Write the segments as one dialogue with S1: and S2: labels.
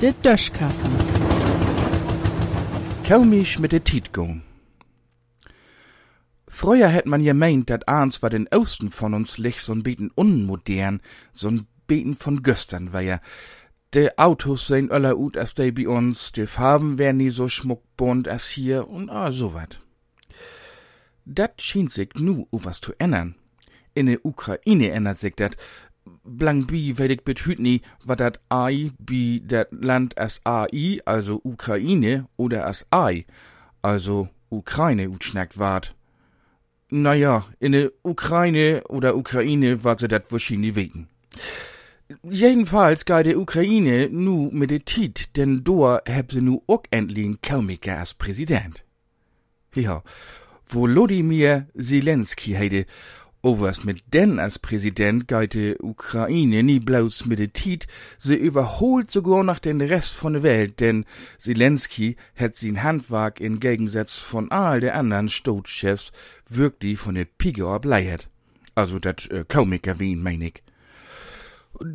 S1: De Döschkassen.
S2: Komisch mit der Tietgung. Früher hätt man gemeint, dat eins war den Osten von uns lich so'n beten unmodern, so'n beten von Göstern war ja. De Autos sehen öller ut as de bei uns, de Farben wär nie so schmuckbunt as hier und ah, so wat. Dat schien sich nu was zu ändern. In der Ukraine ändert sich dat. Blank bi weet ik bet nie, wat dat AI bi dat Land as AI, also Ukraine, oder as I, also Ukraine utschnackt ward. Naja, in der Ukraine oder Ukraine wat se dat wahrscheinlich weten. Jedenfalls geht der Ukraine nu mit der Tit, denn da heb se nu ook endlich einen Komiker als Präsident. Ja, Volodymyr Zelensky heide, o was mit denn als Präsident geht der Ukraine nie bloß mit der Tit, se überholt sogar noch den Rest von der Welt, denn Zelensky hat sein Handwerk im Gegensatz von all der anderen Stotschefs wirklich von der Pige ableiert. Also dat äh, Komiker wie ihn mein ich.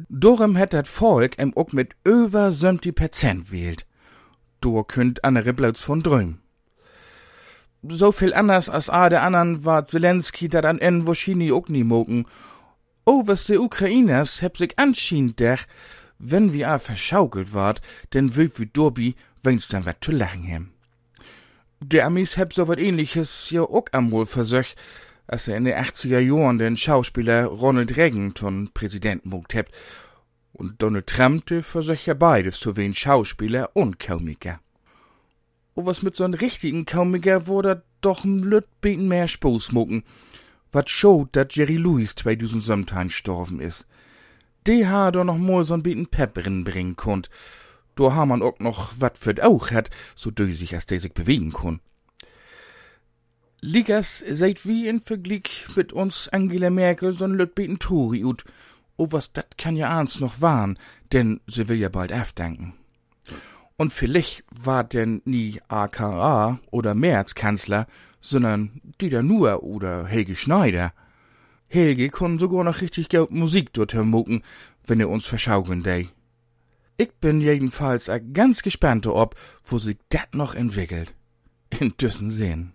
S2: Dorum hat dat Volk em ook mit über 70 Prozent wählt. Do könnt andere bloß von drüben. So viel anders als a der anderen war Zelensky dat an en wahrscheinlich ook nie mogen. Oh, was de Ukrainers heb sich anschien dech, wenn wir a verschaukelt ward, denn will wie Dorbi, wenn's dann wat zu lachen hem. Der Amis heb so wat ähnliches ja ook amol versöch, als er in den 80er Jahren den Schauspieler Ronald Reagan zum Präsident mogt hebt. Und Donald Trump, der versöch ja beides, wie ein Schauspieler und Komiker. Und was mit so'n richtigen Komiker wurde doch ein Lütbeten mehr Spaß mucken. Wat schaut, dat Jerry Lewis 2017 gestorben is. De ha doch noch mal so'n beten Pep bringen konnt. Do ha man ook noch wat für auch hat, so dösig as der sich bewegen kon. Ligas seid wie in Vergleich mit uns Angela Merkel so'n Lütbeten Tory ut. Oh, was dat kann ja eins noch waren, denn sie will ja bald aufdanken. Und vielleicht war denn nie AKA oder Märzkanzler, sondern Dieter Nuhr oder Helge Schneider. Helge kon sogar noch richtig gut Musik dort mucken, wenn er uns verschaukeln dei. Ich bin jedenfalls ganz gespannt ob, wo sich dat noch entwickelt. In düssen Sinn.